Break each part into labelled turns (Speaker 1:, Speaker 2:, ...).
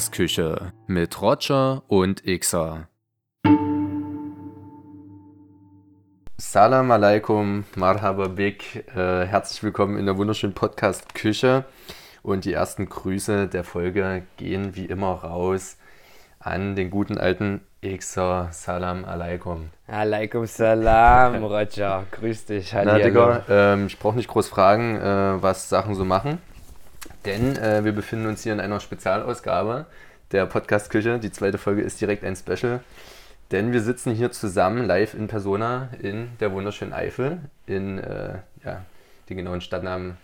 Speaker 1: Podcast-Küche mit Roger und Xer. Salam alaikum, marhaba bik, äh, herzlich willkommen in der wunderschönen Podcast-Küche. Und die ersten Grüße der Folge gehen wie immer raus an den guten alten Xer. Salam alaikum.
Speaker 2: Alaikum salam, Roger. Grüß dich.
Speaker 1: Na, Digga, ähm, ich brauche nicht groß fragen, äh, was Sachen so machen. Denn äh, wir befinden uns hier in einer Spezialausgabe der Podcast-Küche. Die zweite Folge ist direkt ein Special. Denn wir sitzen hier zusammen live in Persona in der wunderschönen Eifel. In äh, ja, den genauen Stadtnamen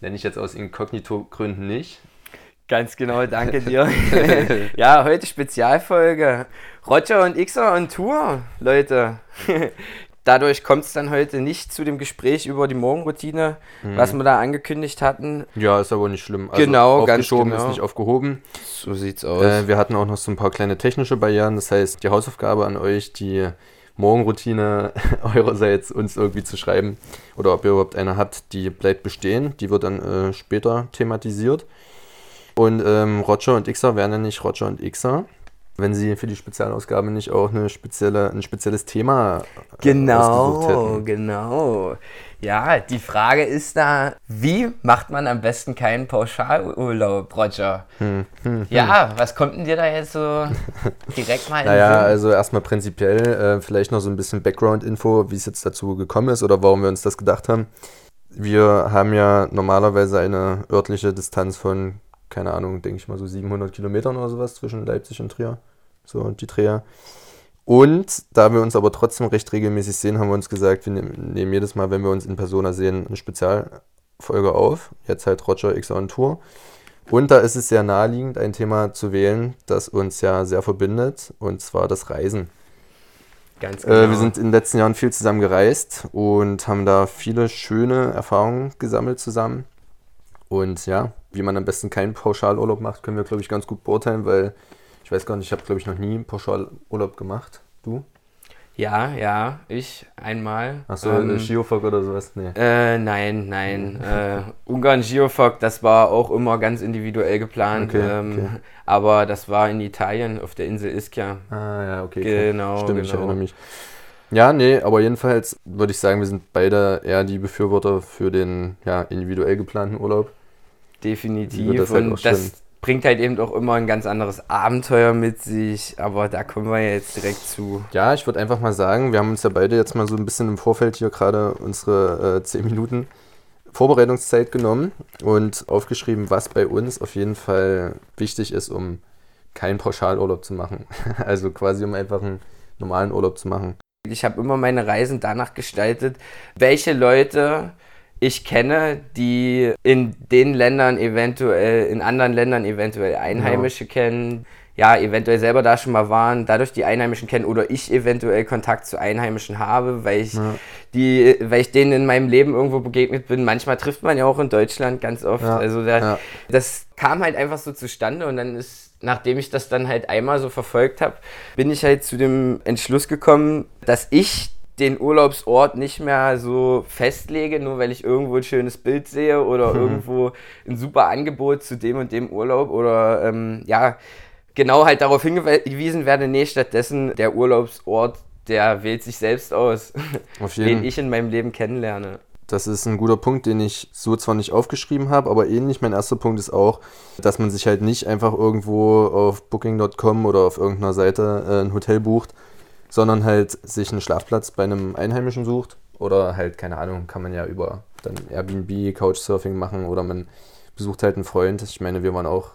Speaker 1: nenne ich jetzt aus Inkognito-Gründen nicht.
Speaker 2: Ganz genau, danke dir. ja, heute Spezialfolge. Roger und Xer on Tour, Leute. Dadurch kommt es dann heute nicht zu dem Gespräch über die Morgenroutine, mhm. was wir da angekündigt hatten.
Speaker 1: Ja, ist aber nicht schlimm. Also
Speaker 2: genau, ganz
Speaker 1: genau. ist nicht aufgehoben.
Speaker 2: So sieht's aus.
Speaker 1: Äh, wir hatten auch noch so ein paar kleine technische Barrieren. Das heißt, die Hausaufgabe an euch, die Morgenroutine eurerseits uns irgendwie zu schreiben oder ob ihr überhaupt eine habt, die bleibt bestehen. Die wird dann äh, später thematisiert. Und ähm, Roger und Xer werden ja nicht Roger und Xer wenn sie für die Spezialausgabe nicht auch eine spezielle, ein spezielles Thema
Speaker 2: äh, genau, Genau, Ja, die Frage ist da, wie macht man am besten keinen Pauschalurlaub, Roger? Hm, hm, hm. ja, was kommt denn dir da jetzt so direkt mal in
Speaker 1: Naja, also erstmal prinzipiell äh, vielleicht noch so ein bisschen Background-Info, wie es jetzt dazu gekommen ist oder warum wir uns das gedacht haben. Wir haben ja normalerweise eine örtliche Distanz von keine Ahnung, denke ich mal so 700 Kilometern oder sowas zwischen Leipzig und Trier. So die Dreher. Und da wir uns aber trotzdem recht regelmäßig sehen, haben wir uns gesagt, wir nehmen jedes Mal, wenn wir uns in Persona sehen, eine Spezialfolge auf. Jetzt halt Roger X on Tour. Und da ist es sehr naheliegend, ein Thema zu wählen, das uns ja sehr verbindet, und zwar das Reisen. Ganz genau. Äh, wir sind in den letzten Jahren viel zusammen gereist und haben da viele schöne Erfahrungen gesammelt zusammen. Und ja, wie man am besten keinen Pauschalurlaub macht, können wir, glaube ich, ganz gut beurteilen, weil ich weiß gar nicht, ich habe, glaube ich, noch nie einen Pauschalurlaub gemacht. Du?
Speaker 2: Ja, ja, ich einmal.
Speaker 1: Achso, ähm, Geofog oder sowas?
Speaker 2: Nee. Äh, nein, nein. äh, Ungarn Geofog, das war auch immer ganz individuell geplant. Okay, ähm, okay. Aber das war in Italien auf der Insel Ischia.
Speaker 1: Ah, ja, okay.
Speaker 2: Genau.
Speaker 1: Stimmt,
Speaker 2: genau.
Speaker 1: ich erinnere mich. Ja, nee, aber jedenfalls würde ich sagen, wir sind beide eher die Befürworter für den ja, individuell geplanten Urlaub.
Speaker 2: Definitiv. Das halt und das bringt halt eben auch immer ein ganz anderes Abenteuer mit sich, aber da kommen wir jetzt direkt zu.
Speaker 1: Ja, ich würde einfach mal sagen, wir haben uns ja beide jetzt mal so ein bisschen im Vorfeld hier gerade unsere äh, 10 Minuten Vorbereitungszeit genommen und aufgeschrieben, was bei uns auf jeden Fall wichtig ist, um keinen Pauschalurlaub zu machen. also quasi um einfach einen normalen Urlaub zu machen.
Speaker 2: Ich habe immer meine Reisen danach gestaltet, welche Leute ich kenne, die in den Ländern eventuell, in anderen Ländern eventuell Einheimische ja. kennen, ja, eventuell selber da schon mal waren, dadurch die Einheimischen kennen oder ich eventuell Kontakt zu Einheimischen habe, weil ich ja. die, weil ich denen in meinem Leben irgendwo begegnet bin. Manchmal trifft man ja auch in Deutschland ganz oft. Ja. Also da, das kam halt einfach so zustande und dann ist, nachdem ich das dann halt einmal so verfolgt habe, bin ich halt zu dem Entschluss gekommen, dass ich den Urlaubsort nicht mehr so festlege, nur weil ich irgendwo ein schönes Bild sehe oder mhm. irgendwo ein super Angebot zu dem und dem Urlaub oder ähm, ja, genau halt darauf hingewiesen werde, nee, stattdessen der Urlaubsort, der wählt sich selbst aus, den ich in meinem Leben kennenlerne.
Speaker 1: Das ist ein guter Punkt, den ich so zwar nicht aufgeschrieben habe, aber ähnlich. Mein erster Punkt ist auch, dass man sich halt nicht einfach irgendwo auf Booking.com oder auf irgendeiner Seite äh, ein Hotel bucht, sondern halt sich einen Schlafplatz bei einem Einheimischen sucht oder halt, keine Ahnung, kann man ja über dann Airbnb, Couchsurfing machen oder man besucht halt einen Freund. Ich meine, wir waren auch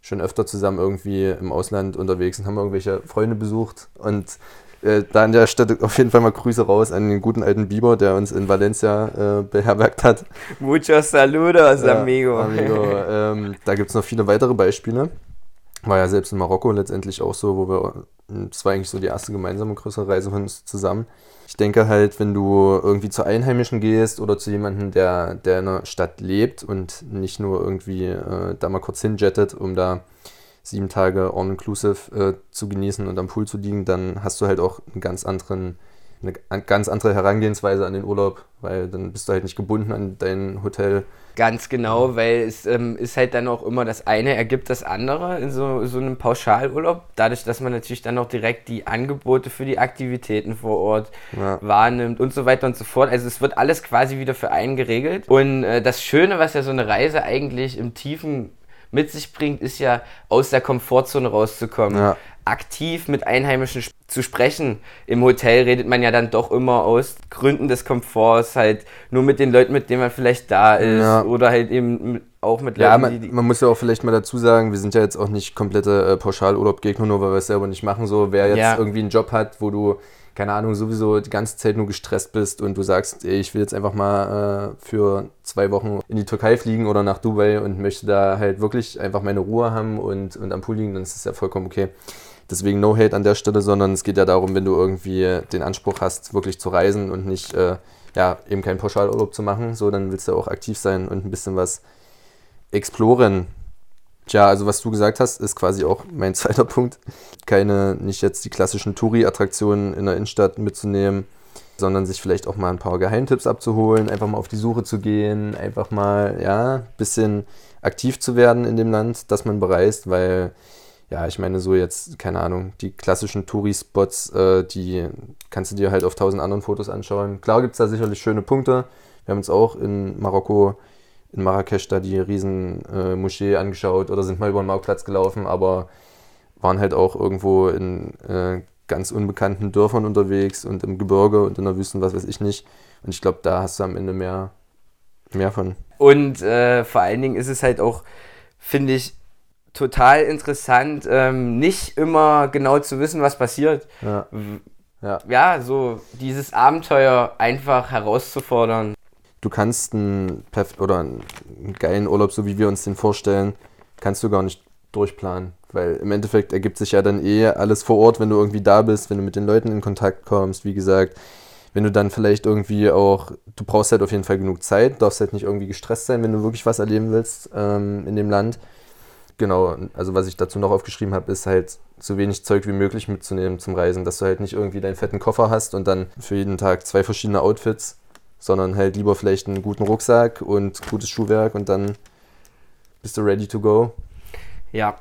Speaker 1: schon öfter zusammen irgendwie im Ausland unterwegs und haben irgendwelche Freunde besucht und äh, da an der Stelle auf jeden Fall mal Grüße raus an den guten alten Biber, der uns in Valencia äh, beherbergt hat.
Speaker 2: Muchos saludos, ja, amigo.
Speaker 1: amigo. Ähm, da gibt es noch viele weitere Beispiele. War ja selbst in Marokko letztendlich auch so, wo wir, das war eigentlich so die erste gemeinsame größere Reise von uns zusammen. Ich denke halt, wenn du irgendwie zu Einheimischen gehst oder zu jemandem, der, der in einer Stadt lebt und nicht nur irgendwie äh, da mal kurz hinjettet, um da sieben Tage all-inclusive äh, zu genießen und am Pool zu liegen, dann hast du halt auch einen ganz anderen eine ganz andere Herangehensweise an den Urlaub, weil dann bist du halt nicht gebunden an dein Hotel.
Speaker 2: Ganz genau, weil es ähm, ist halt dann auch immer das eine ergibt das andere in so, so einem Pauschalurlaub. Dadurch, dass man natürlich dann auch direkt die Angebote für die Aktivitäten vor Ort ja. wahrnimmt und so weiter und so fort. Also es wird alles quasi wieder für einen geregelt. Und äh, das Schöne, was ja so eine Reise eigentlich im tiefen mit sich bringt, ist ja aus der Komfortzone rauszukommen. Ja. Aktiv mit Einheimischen zu sprechen. Im Hotel redet man ja dann doch immer aus Gründen des Komforts, halt nur mit den Leuten, mit denen man vielleicht da ist. Ja. Oder halt eben auch mit
Speaker 1: Leuten, ja, man, die, man muss ja auch vielleicht mal dazu sagen, wir sind ja jetzt auch nicht komplette äh, Pauschalurlaubgegner, nur weil wir es selber nicht machen. So, wer jetzt ja. irgendwie einen Job hat, wo du keine Ahnung, sowieso die ganze Zeit nur gestresst bist und du sagst, ey, ich will jetzt einfach mal äh, für zwei Wochen in die Türkei fliegen oder nach Dubai und möchte da halt wirklich einfach meine Ruhe haben und, und am Pool liegen, dann ist das ja vollkommen okay. Deswegen no hate an der Stelle, sondern es geht ja darum, wenn du irgendwie den Anspruch hast, wirklich zu reisen und nicht, äh, ja, eben keinen Pauschalurlaub zu machen, so, dann willst du auch aktiv sein und ein bisschen was exploren. Tja, also was du gesagt hast, ist quasi auch mein zweiter Punkt. Keine, nicht jetzt die klassischen Touri-Attraktionen in der Innenstadt mitzunehmen, sondern sich vielleicht auch mal ein paar Geheimtipps abzuholen, einfach mal auf die Suche zu gehen, einfach mal, ja, ein bisschen aktiv zu werden in dem Land, das man bereist, weil, ja, ich meine, so jetzt, keine Ahnung, die klassischen Touri-Spots, äh, die kannst du dir halt auf tausend anderen Fotos anschauen. Klar gibt es da sicherlich schöne Punkte. Wir haben uns auch in Marokko in Marrakesch da die riesen äh, Moschee angeschaut oder sind mal über den Marktplatz gelaufen, aber waren halt auch irgendwo in äh, ganz unbekannten Dörfern unterwegs und im Gebirge und in der Wüste, was weiß ich nicht. Und ich glaube, da hast du am Ende mehr, mehr von.
Speaker 2: Und äh, vor allen Dingen ist es halt auch, finde ich, total interessant, ähm, nicht immer genau zu wissen, was passiert. Ja. Ja. ja, so dieses Abenteuer einfach herauszufordern
Speaker 1: du kannst einen, oder einen geilen Urlaub, so wie wir uns den vorstellen, kannst du gar nicht durchplanen. Weil im Endeffekt ergibt sich ja dann eh alles vor Ort, wenn du irgendwie da bist, wenn du mit den Leuten in Kontakt kommst, wie gesagt. Wenn du dann vielleicht irgendwie auch, du brauchst halt auf jeden Fall genug Zeit, darfst halt nicht irgendwie gestresst sein, wenn du wirklich was erleben willst ähm, in dem Land. Genau, also was ich dazu noch aufgeschrieben habe, ist halt so wenig Zeug wie möglich mitzunehmen zum Reisen, dass du halt nicht irgendwie deinen fetten Koffer hast und dann für jeden Tag zwei verschiedene Outfits sondern halt lieber vielleicht einen guten Rucksack und gutes Schuhwerk und dann bist du ready to go.
Speaker 2: Ja,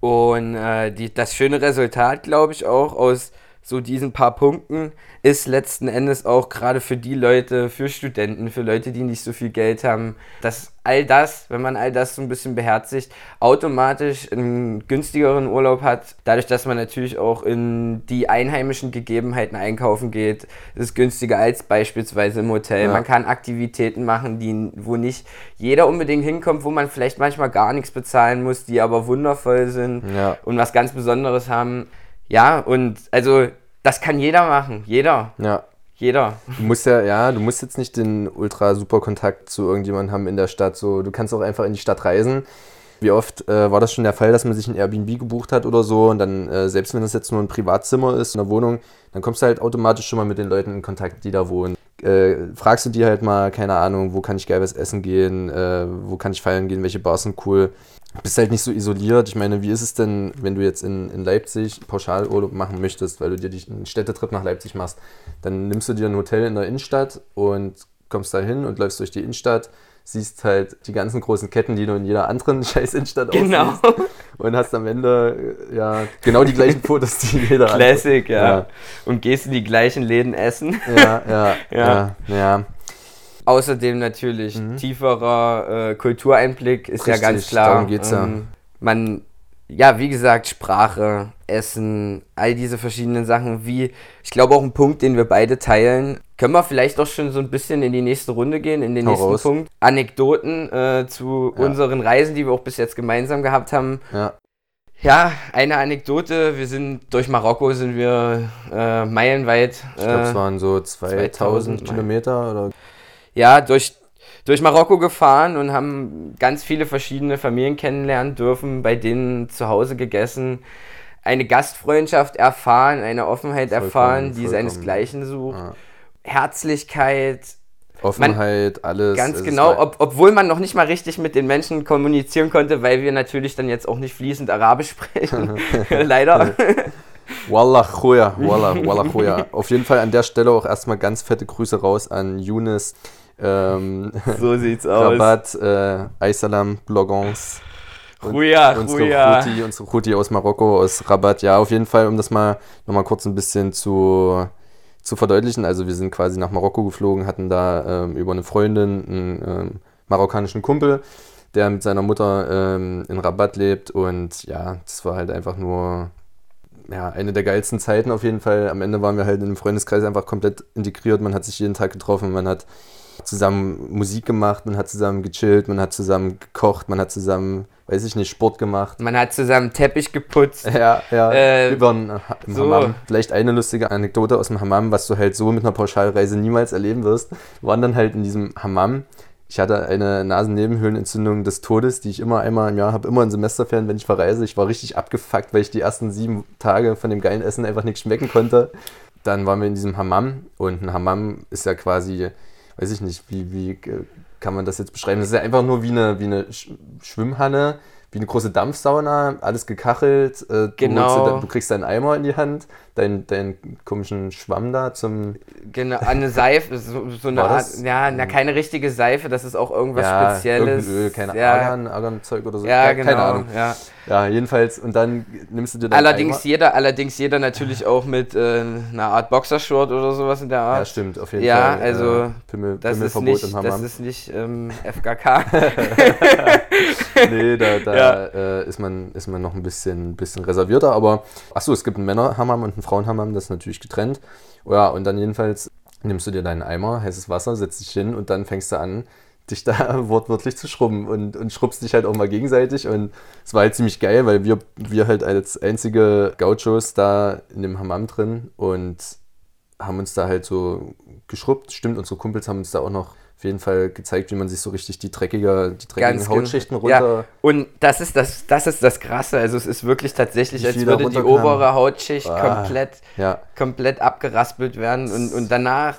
Speaker 2: und äh, die, das schöne Resultat, glaube ich, auch aus so diesen paar Punkten ist letzten Endes auch gerade für die Leute, für Studenten, für Leute, die nicht so viel Geld haben, dass all das, wenn man all das so ein bisschen beherzigt, automatisch einen günstigeren Urlaub hat. Dadurch, dass man natürlich auch in die einheimischen Gegebenheiten einkaufen geht, ist es günstiger als beispielsweise im Hotel. Ja. Man kann Aktivitäten machen, die, wo nicht jeder unbedingt hinkommt, wo man vielleicht manchmal gar nichts bezahlen muss, die aber wundervoll sind ja. und was ganz Besonderes haben. Ja, und also das kann jeder machen. Jeder.
Speaker 1: Ja.
Speaker 2: Jeder.
Speaker 1: Du musst ja, ja, du musst jetzt nicht den ultra super Kontakt zu irgendjemandem haben in der Stadt. So, du kannst auch einfach in die Stadt reisen. Wie oft äh, war das schon der Fall, dass man sich ein Airbnb gebucht hat oder so und dann, äh, selbst wenn das jetzt nur ein Privatzimmer ist, in der Wohnung, dann kommst du halt automatisch schon mal mit den Leuten in Kontakt, die da wohnen. Äh, fragst du die halt mal, keine Ahnung, wo kann ich geil was essen gehen, äh, wo kann ich feiern gehen, welche Bars sind cool bist halt nicht so isoliert. Ich meine, wie ist es denn, wenn du jetzt in, in Leipzig Pauschalurlaub machen möchtest, weil du dir einen Städtetrip nach Leipzig machst? Dann nimmst du dir ein Hotel in der Innenstadt und kommst da hin und läufst durch die Innenstadt, siehst halt die ganzen großen Ketten, die du in jeder anderen scheiß Innenstadt
Speaker 2: genau.
Speaker 1: und hast am Ende ja genau die gleichen Fotos, die jeder
Speaker 2: Classic, ja. ja. Und gehst in die gleichen Läden essen.
Speaker 1: Ja, ja, ja. ja, ja.
Speaker 2: Außerdem natürlich mhm. tieferer äh, Kultureinblick ist Richtig, ja ganz klar. Darum
Speaker 1: geht's ja. Ähm,
Speaker 2: man, ja, wie gesagt, Sprache, Essen, all diese verschiedenen Sachen, wie, ich glaube auch ein Punkt, den wir beide teilen. Können wir vielleicht doch schon so ein bisschen in die nächste Runde gehen, in den Hau nächsten raus. Punkt. Anekdoten äh, zu ja. unseren Reisen, die wir auch bis jetzt gemeinsam gehabt haben.
Speaker 1: Ja.
Speaker 2: Ja, eine Anekdote. Wir sind durch Marokko sind wir äh, meilenweit.
Speaker 1: Ich glaube, es äh, waren so 2000, 2000 Kilometer oder
Speaker 2: ja, durch, durch Marokko gefahren und haben ganz viele verschiedene Familien kennenlernen dürfen, bei denen zu Hause gegessen, eine Gastfreundschaft erfahren, eine Offenheit vollkommen, erfahren, die seinesgleichen sucht, ja. Herzlichkeit.
Speaker 1: Offenheit, man, alles.
Speaker 2: Ganz genau, ob, obwohl man noch nicht mal richtig mit den Menschen kommunizieren konnte, weil wir natürlich dann jetzt auch nicht fließend Arabisch sprechen. Leider.
Speaker 1: Wallah Khoya, Wallah, Wallah. Auf jeden Fall an der Stelle auch erstmal ganz fette Grüße raus an Younes. Ähm,
Speaker 2: so sieht's aus.
Speaker 1: Rabat, äh, Aisalam, Blogons.
Speaker 2: Ruja,
Speaker 1: unsere
Speaker 2: Ruja.
Speaker 1: Ruti, unsere Ruti aus Marokko, aus Rabat. Ja, auf jeden Fall, um das mal nochmal kurz ein bisschen zu, zu verdeutlichen. Also wir sind quasi nach Marokko geflogen, hatten da ähm, über eine Freundin einen ähm, marokkanischen Kumpel, der mit seiner Mutter ähm, in Rabat lebt. Und ja, das war halt einfach nur ja, eine der geilsten Zeiten auf jeden Fall. Am Ende waren wir halt in einem Freundeskreis einfach komplett integriert. Man hat sich jeden Tag getroffen, man hat zusammen Musik gemacht, man hat zusammen gechillt, man hat zusammen gekocht, man hat zusammen, weiß ich nicht, Sport gemacht.
Speaker 2: Man hat zusammen Teppich geputzt.
Speaker 1: Ja, ja.
Speaker 2: Äh,
Speaker 1: waren im
Speaker 2: so.
Speaker 1: Hammam. Vielleicht eine lustige Anekdote aus dem Hammam, was du halt so mit einer Pauschalreise niemals erleben wirst. Wir waren dann halt in diesem Hammam. Ich hatte eine Nasennebenhöhlenentzündung des Todes, die ich immer einmal im Jahr habe, immer in Semesterferien, wenn ich verreise. Ich war richtig abgefuckt, weil ich die ersten sieben Tage von dem geilen Essen einfach nicht schmecken konnte. Dann waren wir in diesem Hammam und ein Hammam ist ja quasi, weiß ich nicht, wie, wie äh, kann man das jetzt beschreiben? Das ist ja einfach nur wie eine, wie eine Sch- Schwimmhalle, wie eine große Dampfsauna, alles gekachelt. Äh, du
Speaker 2: Genau.
Speaker 1: dann- Du kriegst deinen Eimer in die Hand, deinen, deinen komischen Schwamm da zum.
Speaker 2: Genau, eine Seife, so, so eine Art,
Speaker 1: das?
Speaker 2: ja, na, keine richtige Seife, das ist auch irgendwas
Speaker 1: ja,
Speaker 2: Spezielles.
Speaker 1: Öl, keine
Speaker 2: ja,
Speaker 1: Argan, Argan-Zeug oder so.
Speaker 2: Ja, genau.
Speaker 1: Keine Ahnung.
Speaker 2: Ja.
Speaker 1: Ja, jedenfalls, und dann nimmst du dir
Speaker 2: Allerdings
Speaker 1: Eimer.
Speaker 2: jeder, allerdings jeder natürlich auch mit äh, einer Art Boxershort oder sowas in der Art.
Speaker 1: Ja, stimmt, auf jeden
Speaker 2: Ja,
Speaker 1: Fall.
Speaker 2: also,
Speaker 1: äh, Pimmel,
Speaker 2: das, ist
Speaker 1: Pimmelverbot
Speaker 2: nicht,
Speaker 1: im
Speaker 2: das
Speaker 1: Hammam.
Speaker 2: ist nicht ähm, FKK.
Speaker 1: nee, da, da äh, ist, man, ist man noch ein bisschen, bisschen reservierter, aber achso, es gibt einen Männerhammam und einen Frauenhammam, das ist natürlich getrennt. Ja, und dann jedenfalls nimmst du dir deinen Eimer, heißes Wasser, setzt dich hin und dann fängst du an, dich da wortwörtlich zu schrubben und, und schrubbst dich halt auch mal gegenseitig und es war halt ziemlich geil, weil wir, wir halt als einzige Gauchos da in dem Hammam drin und haben uns da halt so geschrubbt. Stimmt, unsere Kumpels haben uns da auch noch auf jeden Fall gezeigt, wie man sich so richtig die dreckige, die dreckigen
Speaker 2: Ganz genau.
Speaker 1: Hautschichten runter.
Speaker 2: Ja, und das ist das, das ist das Krasse. Also es ist wirklich tatsächlich, als würde die obere Hautschicht
Speaker 1: Ah.
Speaker 2: komplett,
Speaker 1: Ja.
Speaker 2: komplett abgeraspelt werden und, und danach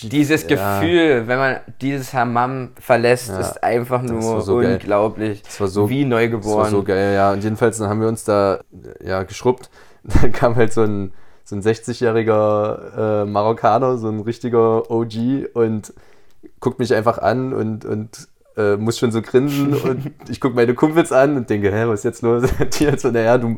Speaker 2: dieses
Speaker 1: ja.
Speaker 2: Gefühl, wenn man dieses Hammam verlässt,
Speaker 1: Ja,
Speaker 2: ist einfach
Speaker 1: das
Speaker 2: nur
Speaker 1: so
Speaker 2: unglaublich.
Speaker 1: Das war so-
Speaker 2: wie
Speaker 1: Das
Speaker 2: neugeboren.
Speaker 1: war so geil, ja. Und jedenfalls dann haben wir uns da ja, geschrubbt. Dann kam halt so ein, so ein 60-jähriger äh, Marokkaner, so ein richtiger OG und guckt mich einfach an und, und äh, muss schon so grinsen und ich gucke meine Kumpels an und denke, hä, was ist jetzt los? Die halt so, naja, du,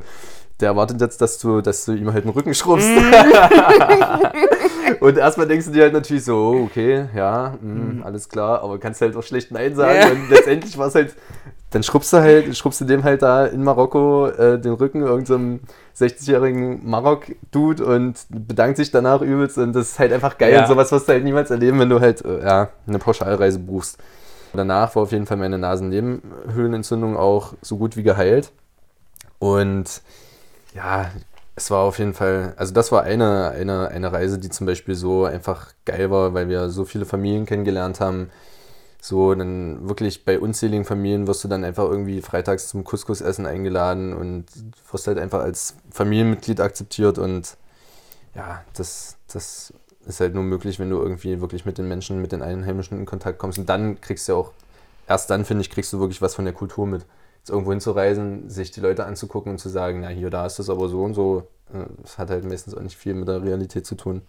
Speaker 1: der erwartet jetzt, dass du, dass du ihm halt den Rücken schrubbst. und erstmal denkst du dir halt natürlich so, okay, ja, mh, alles klar, aber kannst halt auch schlecht Nein sagen.
Speaker 2: Ja.
Speaker 1: Und letztendlich war es halt, dann schrubbst du halt, schrubbst du dem halt da in Marokko äh, den Rücken irgendeinem 60-jährigen Marok-Dude und bedankt sich danach übelst und das ist halt einfach geil
Speaker 2: Ja.
Speaker 1: und sowas wirst du halt niemals erleben, wenn du halt, äh, ja, eine Pauschalreise buchst. Danach war auf jeden Fall meine Nasennebenhöhlenentzündung auch so gut wie geheilt. Und ja, es war auf jeden Fall, also das war eine, eine, eine Reise, die zum Beispiel so einfach geil war, weil wir so viele Familien kennengelernt haben. So, dann wirklich bei unzähligen Familien wirst du dann einfach irgendwie freitags zum Couscous-Essen eingeladen und wirst halt einfach als Familienmitglied akzeptiert und ja, das, das ist halt nur möglich, wenn du irgendwie wirklich mit den Menschen, mit den Einheimischen in Kontakt kommst. Und dann kriegst du auch, erst dann, finde ich, kriegst du wirklich was von der Kultur mit. Jetzt irgendwo hinzureisen, sich die Leute anzugucken und zu sagen, na hier, da ist das aber so und so. äh, Das hat halt meistens auch nicht viel mit der Realität zu tun.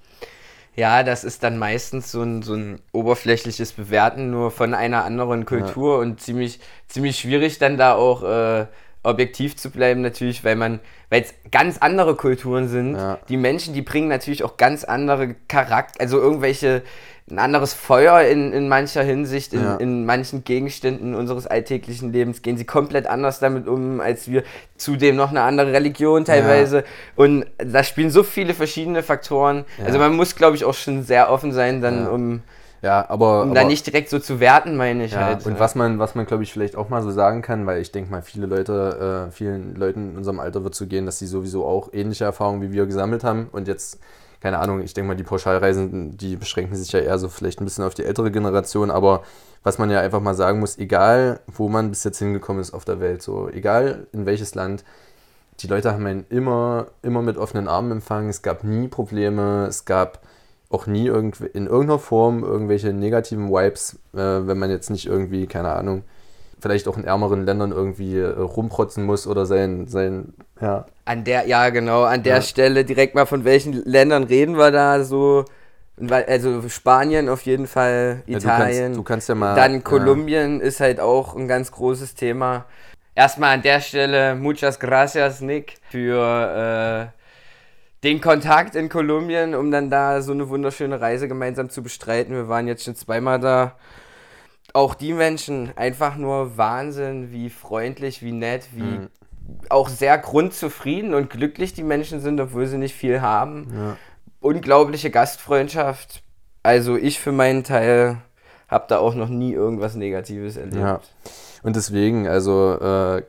Speaker 2: Ja, das ist dann meistens so ein, so ein oberflächliches Bewerten nur von einer anderen Kultur und ziemlich, ziemlich schwierig dann da auch äh, objektiv zu bleiben natürlich, weil man, weil es ganz andere Kulturen sind.
Speaker 1: Ja.
Speaker 2: Die Menschen, die bringen natürlich auch ganz andere Charakter, also irgendwelche, ein anderes Feuer in, in mancher Hinsicht, in,
Speaker 1: Ja.
Speaker 2: in manchen Gegenständen unseres alltäglichen Lebens gehen sie komplett anders damit um als wir. Zudem noch eine andere Religion teilweise. Und da spielen so viele verschiedene Faktoren.
Speaker 1: Ja.
Speaker 2: Also man muss, glaube ich, auch schon sehr offen sein, dann
Speaker 1: Ja.
Speaker 2: um,
Speaker 1: Ja, aber.
Speaker 2: um da nicht direkt so zu werten, meine ich
Speaker 1: Ja,
Speaker 2: halt.
Speaker 1: und was man, was man glaube ich, vielleicht auch mal so sagen kann, weil ich denke mal, viele Leute, äh, vielen Leuten in unserem Alter wird so gehen, dass sie sowieso auch ähnliche Erfahrungen wie wir gesammelt haben und jetzt, keine Ahnung, ich denke mal, die Pauschalreisen, die beschränken sich ja eher so vielleicht ein bisschen auf die ältere Generation, aber was man ja einfach mal sagen muss, egal wo man bis jetzt hingekommen ist auf der Welt, so egal in welches Land, die Leute haben einen immer, immer mit offenen Armen empfangen, es gab nie Probleme, es gab auch nie in irgendeiner Form irgendwelche negativen Vibes, äh, wenn man jetzt nicht irgendwie, keine Ahnung, vielleicht auch in ärmeren Ländern irgendwie äh, rumprotzen muss oder sein, sein, ja.
Speaker 2: An der, ja genau, an der ja. Stelle direkt mal von welchen Ländern reden wir da so. Also Spanien auf jeden Fall, Italien. Ja, du,
Speaker 1: kannst, du, kannst, ja mal.
Speaker 2: Dann Kolumbien ja. ist halt auch ein ganz großes Thema. Erstmal an der Stelle muchas gracias, Nick, für äh, den Kontakt in Kolumbien, um dann da so eine wunderschöne Reise gemeinsam zu bestreiten. Wir waren jetzt schon zweimal da auch die Menschen einfach nur Wahnsinn, wie freundlich, wie nett, wie mhm. auch sehr grundzufrieden und glücklich die Menschen sind, obwohl sie nicht viel haben. Ja. Unglaubliche Gastfreundschaft. Also ich für meinen Teil habe da auch noch nie irgendwas Negatives erlebt. Ja.
Speaker 1: Und deswegen, also äh,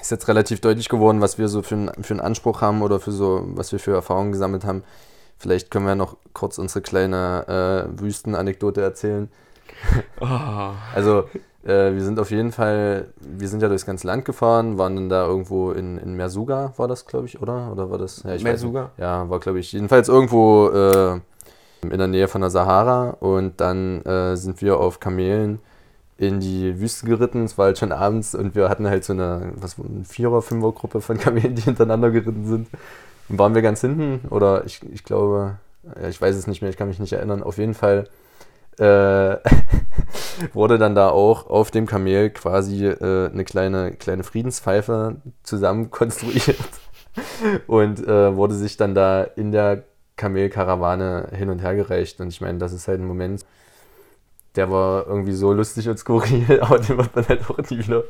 Speaker 1: ist jetzt relativ deutlich geworden, was wir so für, ein, für einen Anspruch haben oder für so, was wir für Erfahrungen gesammelt haben. Vielleicht können wir noch kurz unsere kleine äh, Wüstenanekdote erzählen. Oh. Also äh, wir sind auf jeden Fall, wir sind ja durchs ganze Land gefahren, waren dann da irgendwo in, in Mersuga, war das, glaube ich, oder? Oder war das?
Speaker 2: Ja, ich Mersuga?
Speaker 1: ja, war, glaube ich, jedenfalls irgendwo äh, in der Nähe von der Sahara und dann äh, sind wir auf Kamelen in die Wüste geritten. Es war halt schon abends und wir hatten halt so eine, was, eine Vierer-, Fünfer-Gruppe von Kamelen, die hintereinander geritten sind. Und waren wir ganz hinten oder ich, ich glaube, ja, ich weiß es nicht mehr, ich kann mich nicht erinnern. Auf jeden Fall äh, wurde dann da auch auf dem Kamel quasi äh, eine kleine, kleine Friedenspfeife zusammen konstruiert und äh, wurde sich dann da in der Kamelkarawane hin und her gereicht. Und ich meine, das ist halt ein Moment, der war irgendwie so lustig und skurril, aber den wird man halt auch nie wieder,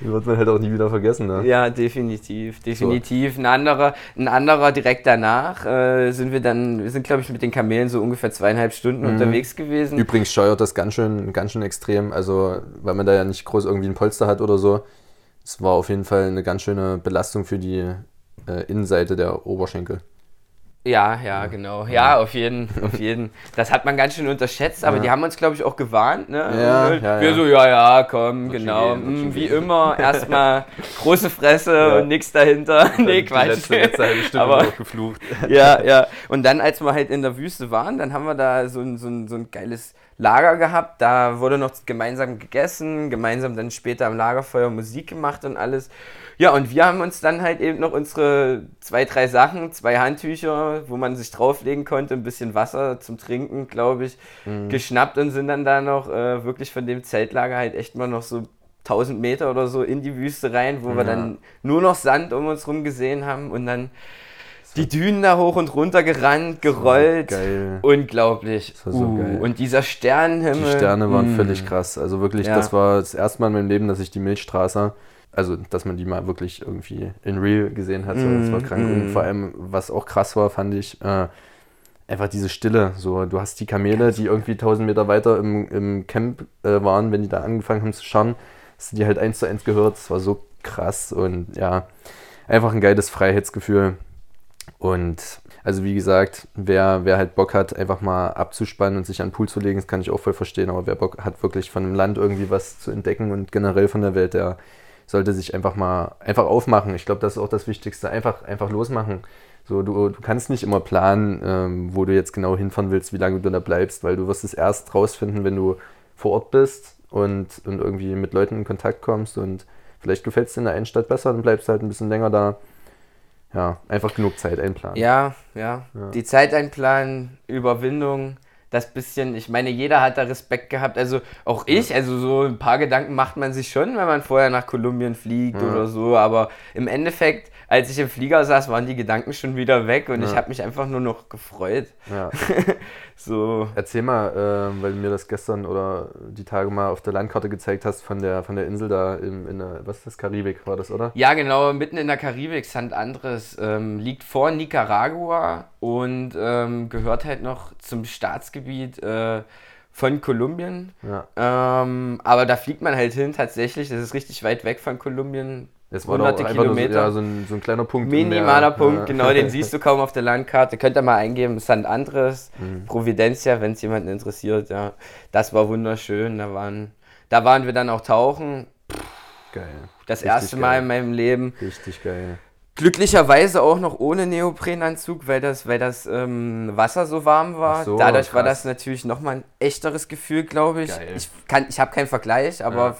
Speaker 1: den wird man halt auch nie wieder vergessen. Ne?
Speaker 2: Ja, definitiv, definitiv. So. Ein anderer, ein anderer direkt danach äh, sind wir dann, wir sind glaube ich mit den Kamelen so ungefähr zweieinhalb Stunden mhm. unterwegs gewesen.
Speaker 1: Übrigens steuert das ganz schön, ganz schön extrem, also weil man da ja nicht groß irgendwie ein Polster hat oder so. Es war auf jeden Fall eine ganz schöne Belastung für die äh, Innenseite der Oberschenkel.
Speaker 2: Ja, ja, genau. Ja, auf jeden, auf jeden. Das hat man ganz schön unterschätzt, aber ja. die haben uns, glaube ich, auch gewarnt. Ne?
Speaker 1: Ja, ja,
Speaker 2: Wir so, ja, ja, komm, wird genau. Gehen, mm, wie gehen. immer, erstmal große Fresse und nichts dahinter. nee, Quatsch. Die
Speaker 1: letzte, letzte halbe Stunde aber,
Speaker 2: geflucht. Ja, ja. Und dann, als wir halt in der Wüste waren, dann haben wir da so ein, so ein, so ein geiles Lager gehabt. Da wurde noch gemeinsam gegessen, gemeinsam dann später am Lagerfeuer Musik gemacht und alles. Ja, und wir haben uns dann halt eben noch unsere zwei, drei Sachen, zwei Handtücher, wo man sich drauflegen konnte, ein bisschen Wasser zum Trinken, glaube ich, mhm. geschnappt und sind dann da noch äh, wirklich von dem Zeltlager halt echt mal noch so 1000 Meter oder so in die Wüste rein, wo ja. wir dann nur noch Sand um uns rum gesehen haben und dann die Dünen da hoch und runter gerannt, gerollt.
Speaker 1: Geil.
Speaker 2: Unglaublich.
Speaker 1: So uh, geil.
Speaker 2: Und dieser Sternenhimmel.
Speaker 1: Die Sterne waren mm. völlig krass. Also wirklich, ja. das war das erste Mal in meinem Leben, dass ich die Milchstraße also dass man die mal wirklich irgendwie in real gesehen hat. So, das war mm, krank. Mm. Und vor allem, was auch krass war, fand ich, äh, einfach diese Stille. So, du hast die Kamele, die irgendwie 1000 Meter weiter im, im Camp äh, waren, wenn die da angefangen haben zu scharren, hast du die halt eins zu eins gehört. Das war so krass und ja, einfach ein geiles Freiheitsgefühl. Und also wie gesagt, wer, wer halt Bock hat, einfach mal abzuspannen und sich an den Pool zu legen, das kann ich auch voll verstehen, aber wer Bock hat, wirklich von einem Land irgendwie was zu entdecken und generell von der Welt, der sollte sich einfach mal einfach aufmachen. Ich glaube, das ist auch das Wichtigste. Einfach, einfach losmachen. So, du, du kannst nicht immer planen, ähm, wo du jetzt genau hinfahren willst, wie lange du da bleibst, weil du wirst es erst rausfinden, wenn du vor Ort bist und, und irgendwie mit Leuten in Kontakt kommst und vielleicht gefällt es dir in der einen Stadt besser, dann bleibst du halt ein bisschen länger da. Ja, einfach genug Zeit einplanen.
Speaker 2: Ja, ja. ja. Die Zeit einplanen, Überwindung, das bisschen, ich meine, jeder hat da Respekt gehabt, also auch ich, also so ein paar Gedanken macht man sich schon, wenn man vorher nach Kolumbien fliegt ja. oder so, aber im Endeffekt, als ich im Flieger saß, waren die Gedanken schon wieder weg und ja. ich habe mich einfach nur noch gefreut.
Speaker 1: Ja. so. Erzähl mal, äh, weil du mir das gestern oder die Tage mal auf der Landkarte gezeigt hast von der, von der Insel da im, in der, was ist das, Karibik war das, oder?
Speaker 2: Ja, genau, mitten in der Karibik, St. Andres, ähm, liegt vor Nicaragua und ähm, gehört halt noch zum Staatsgebiet äh, von Kolumbien. Ja. Ähm, aber da fliegt man halt hin tatsächlich, das ist richtig weit weg von Kolumbien,
Speaker 1: es war hunderte Kilometer. So, ja, so ein, so ein, kleiner Punkt.
Speaker 2: Minimaler Punkt, ja. genau, den siehst du kaum auf der Landkarte. Könnt ihr mal eingeben, St. Andres, mhm. Providencia, wenn es jemanden interessiert. Ja, das war wunderschön. Da waren, da waren wir dann auch tauchen.
Speaker 1: Geil.
Speaker 2: Das Richtig erste Mal in meinem Leben.
Speaker 1: Richtig geil.
Speaker 2: Glücklicherweise auch noch ohne Neoprenanzug, weil das, weil das ähm, Wasser so warm war. So, Dadurch krass. war das natürlich nochmal ein echteres Gefühl, glaube ich. Geil. Ich, ich habe keinen Vergleich, aber ja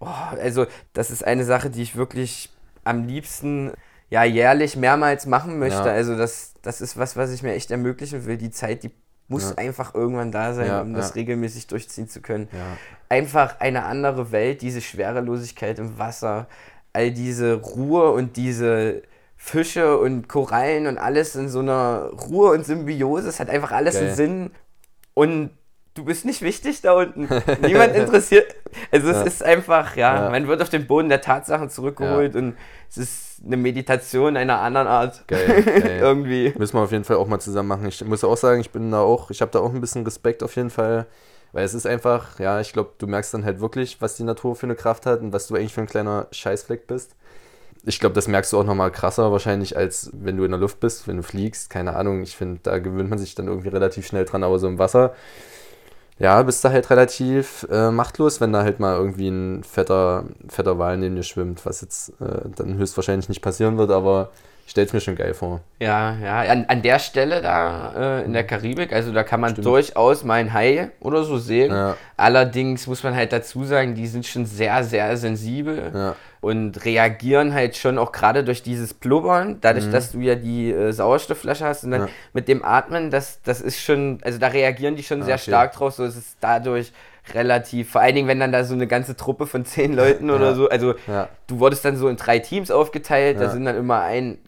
Speaker 2: Oh, also das ist eine Sache, die ich wirklich am liebsten ja jährlich mehrmals machen möchte. Ja. Also das, das ist was, was ich mir echt ermöglichen will. Die Zeit, die muss ja. einfach irgendwann da sein, ja, um das regelmäßig durchziehen zu können. Einfach eine andere Welt, diese Schwerelosigkeit im Wasser, all diese Ruhe und diese Fische und Korallen und alles in so einer Ruhe und Symbiose. Es hat einfach alles Geil. einen Sinn. Und du bist nicht wichtig da unten. Niemand interessiert. Also es ja. ist einfach, ja, ja, man wird auf den Boden der Tatsachen zurückgeholt ja. und es ist eine Meditation einer anderen Art.
Speaker 1: Geil, geil. Irgendwie. Müssen wir auf jeden Fall auch mal zusammen machen. Ich muss auch sagen, ich bin da auch, ich habe da auch ein bisschen Respekt auf jeden Fall. Weil es ist einfach, ja, ich glaube, du merkst dann halt wirklich, was die Natur für eine Kraft hat und was du eigentlich für ein kleiner Scheißfleck bist. Ich glaube, das merkst du auch nochmal krasser wahrscheinlich, als wenn du in der Luft bist, wenn du fliegst. Keine Ahnung, ich finde, da gewöhnt man sich dann irgendwie relativ schnell dran, aber so im Wasser ja, bist du halt relativ äh, machtlos, wenn da halt mal irgendwie ein fetter, fetter Wal neben dir schwimmt, was jetzt äh, dann höchstwahrscheinlich nicht passieren wird, aber ich stelle es mir schon geil vor.
Speaker 2: Ja, ja, an, an der Stelle da äh, in der Karibik, also da kann man Stimmt. durchaus mal ein Hai oder so sehen. Ja. Allerdings muss man halt dazu sagen, die sind schon sehr, sehr sensibel. Ja und reagieren halt schon auch gerade durch dieses Blubbern, dadurch, mhm. dass du ja die äh, Sauerstoffflasche hast und dann ja. mit dem Atmen, das, das ist schon, also da reagieren die schon ah, sehr okay. stark drauf, so ist es dadurch relativ, vor allen Dingen, wenn dann da so eine ganze Truppe von zehn Leuten oder ja. so, also ja. du wurdest dann so in drei Teams aufgeteilt, da sind dann immer ein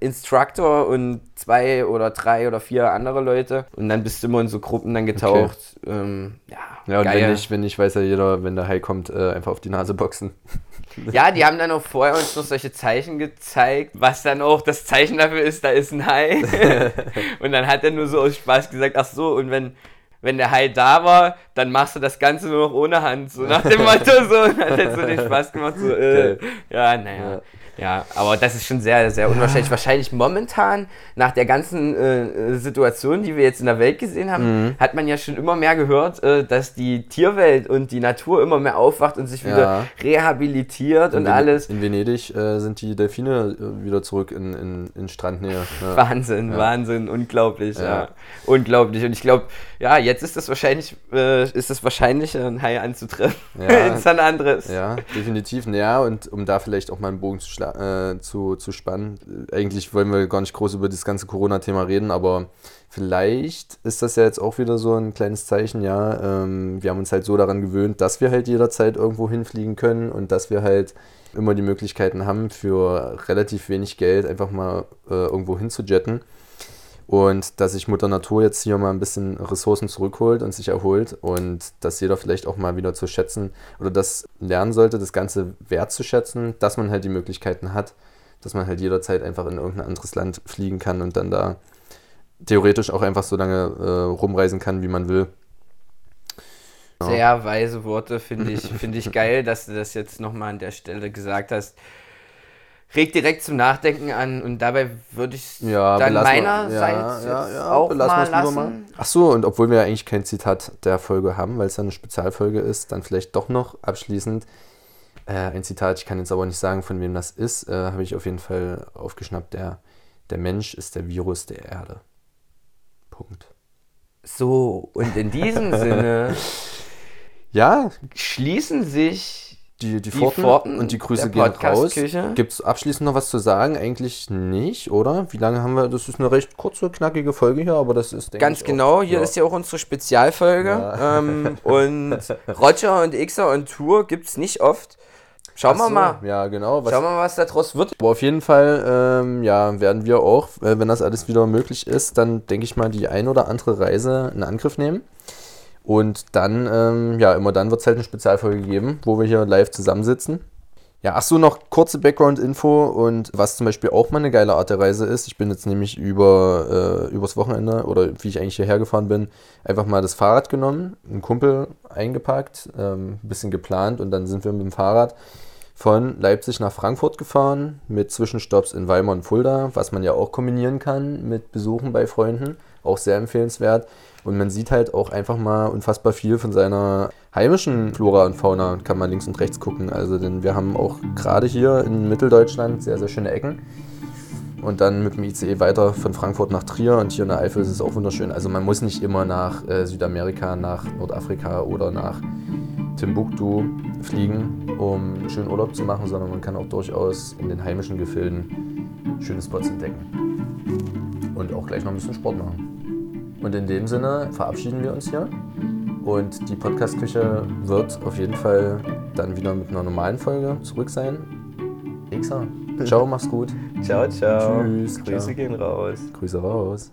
Speaker 2: Instructor und zwei oder drei oder vier andere Leute und dann bist du immer in so Gruppen dann getaucht. Okay. Ähm,
Speaker 1: ja, ja, und wenn nicht, wenn nicht, weiß ja jeder, wenn der Hai kommt, äh, einfach auf die Nase boxen.
Speaker 2: Ja, die haben dann auch vorher uns noch solche Zeichen gezeigt, was dann auch das Zeichen dafür ist, da ist ein Hai. und dann hat er nur so aus Spaß gesagt, ach so, und wenn, wenn der Hai da war, dann machst du das Ganze nur noch ohne Hand. So nach dem Motto so. Und hat so den Spaß gemacht, so, äh, ja, naja. Ja. Ja, aber das ist schon sehr, sehr unwahrscheinlich. Ja. Wahrscheinlich momentan, nach der ganzen äh, Situation, die wir jetzt in der Welt gesehen haben, mhm. hat man ja schon immer mehr gehört, äh, dass die Tierwelt und die Natur immer mehr aufwacht und sich wieder ja. rehabilitiert in und Ven alles.
Speaker 1: In Venedig äh, sind die Delfine äh, wieder zurück in, in, in Strandnähe.
Speaker 2: Ja. Wahnsinn, Wahnsinn, unglaublich, ja. Unglaublich. Und ich glaube, ja, jetzt ist es wahrscheinlich, äh, ist es wahrscheinlich, ein Hai anzutreffen. Ja, San Andres.
Speaker 1: Ja, definitiv. Ja, und um da vielleicht auch mal einen Bogen zu schlagen äh, zu, zu spannen. Eigentlich wollen wir gar nicht groß über das ganze Corona-Thema reden, aber vielleicht ist das ja jetzt auch wieder so ein kleines Zeichen, ja. Ähm, wir haben uns halt so daran gewöhnt, dass wir halt jederzeit irgendwo hinfliegen können und dass wir halt immer die Möglichkeiten haben, für relativ wenig Geld einfach mal äh, irgendwo hinzujetten. Und dass sich Mutter Natur jetzt hier mal ein bisschen Ressourcen zurückholt und sich erholt und dass jeder vielleicht auch mal wieder zu schätzen oder das lernen sollte, das Ganze wertzuschätzen, dass man halt die Möglichkeiten hat, dass man halt jederzeit einfach in irgendein anderes Land fliegen kann und dann da theoretisch auch einfach so lange äh, rumreisen kann, wie man will.
Speaker 2: Sehr weise Worte, finde ich, find ich geil, dass du das jetzt nochmal an der Stelle gesagt hast regt direkt zum Nachdenken an und dabei würde ich
Speaker 1: ja, dann meinerseits ja, ja, ja, auch mal lassen. Mal. Ach so, und obwohl wir ja eigentlich kein Zitat der Folge haben, weil es ja eine Spezialfolge ist, dann vielleicht doch noch abschließend äh, ein Zitat, ich kann jetzt aber nicht sagen, von wem das ist, äh, habe ich auf jeden Fall aufgeschnappt, der, der Mensch ist der Virus der Erde. Punkt.
Speaker 2: So, und in diesem Sinne
Speaker 1: ja.
Speaker 2: schließen sich
Speaker 1: die, die, Pforten, Pforten und die Grüße gehen raus. Gibt es abschließend noch was zu sagen? Eigentlich nicht, oder? Wie lange haben wir? Das ist eine recht kurze, knackige Folge hier, aber das ist,
Speaker 2: Ganz genau, auch, hier ja. ist ja auch unsere Spezialfolge. Ja. Ähm, und Roger und Xer und Tour gibt es nicht oft. Schauen so, wir mal.
Speaker 1: Ja, genau.
Speaker 2: Was, Schauen wir mal, was daraus wird.
Speaker 1: Aber auf jeden Fall, ähm, ja, werden wir auch, äh, wenn das alles wieder möglich ist, dann denke ich mal die ein oder andere Reise in Angriff nehmen. Und dann, ähm, ja, immer dann wird es halt eine Spezialfolge geben, wo wir hier live zusammensitzen. Ja, ach so, noch kurze Background-Info und was zum Beispiel auch mal eine geile Art der Reise ist. Ich bin jetzt nämlich über, äh, übers Wochenende oder wie ich eigentlich hierher gefahren bin, einfach mal das Fahrrad genommen, einen Kumpel eingepackt, ähm, ein bisschen geplant und dann sind wir mit dem Fahrrad von Leipzig nach Frankfurt gefahren mit Zwischenstopps in Weimar und Fulda, was man ja auch kombinieren kann mit Besuchen bei Freunden. Auch sehr empfehlenswert. Und man sieht halt auch einfach mal unfassbar viel von seiner heimischen Flora und Fauna, kann man links und rechts gucken. Also, denn wir haben auch gerade hier in Mitteldeutschland sehr, sehr schöne Ecken. Und dann mit dem ICE weiter von Frankfurt nach Trier und hier in der Eifel ist es auch wunderschön. Also man muss nicht immer nach äh, Südamerika, nach Nordafrika oder nach Timbuktu fliegen, um schönen Urlaub zu machen, sondern man kann auch durchaus in den heimischen Gefilden schöne Spots entdecken. Und auch gleich noch ein bisschen Sport machen. Und in dem Sinne verabschieden wir uns hier. Und die Podcast-Küche wird auf jeden Fall dann wieder mit einer normalen Folge zurück sein. Xa. Ciao, mach's gut.
Speaker 2: Ciao, ciao.
Speaker 1: Tschüss.
Speaker 2: Grüße
Speaker 1: ciao.
Speaker 2: gehen raus.
Speaker 1: Grüße raus.